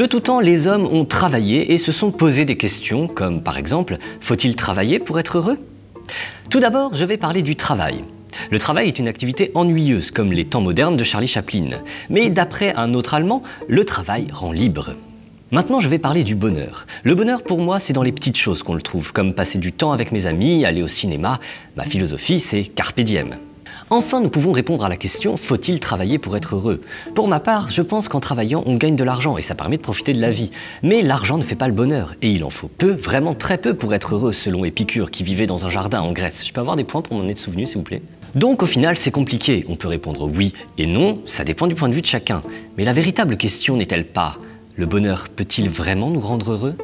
De tout temps, les hommes ont travaillé et se sont posé des questions comme par exemple, faut-il travailler pour être heureux? Tout d'abord, je vais parler du travail. Le travail est une activité ennuyeuse, comme les temps modernes de Charlie Chaplin. Mais d'après un autre Allemand, le travail rend libre. Maintenant, je vais parler du bonheur. Le bonheur, pour moi, c'est dans les petites choses qu'on le trouve, comme passer du temps avec mes amis, aller au cinéma. Ma philosophie, c'est carpe diem. Enfin, nous pouvons répondre à la question faut-il travailler pour être heureux? Pour ma part, je pense qu'en travaillant, on gagne de l'argent et ça permet de profiter de la vie. Mais l'argent ne fait pas le bonheur et il en faut peu, vraiment très peu pour être heureux, selon Épicure qui vivait dans un jardin en Grèce. Je peux avoir des points pour m'en être souvenu, s'il vous plaît? Donc au final, c'est compliqué. On peut répondre oui et non, ça dépend du point de vue de chacun. Mais la véritable question n'est-elle pas le bonheur peut-il vraiment nous rendre heureux?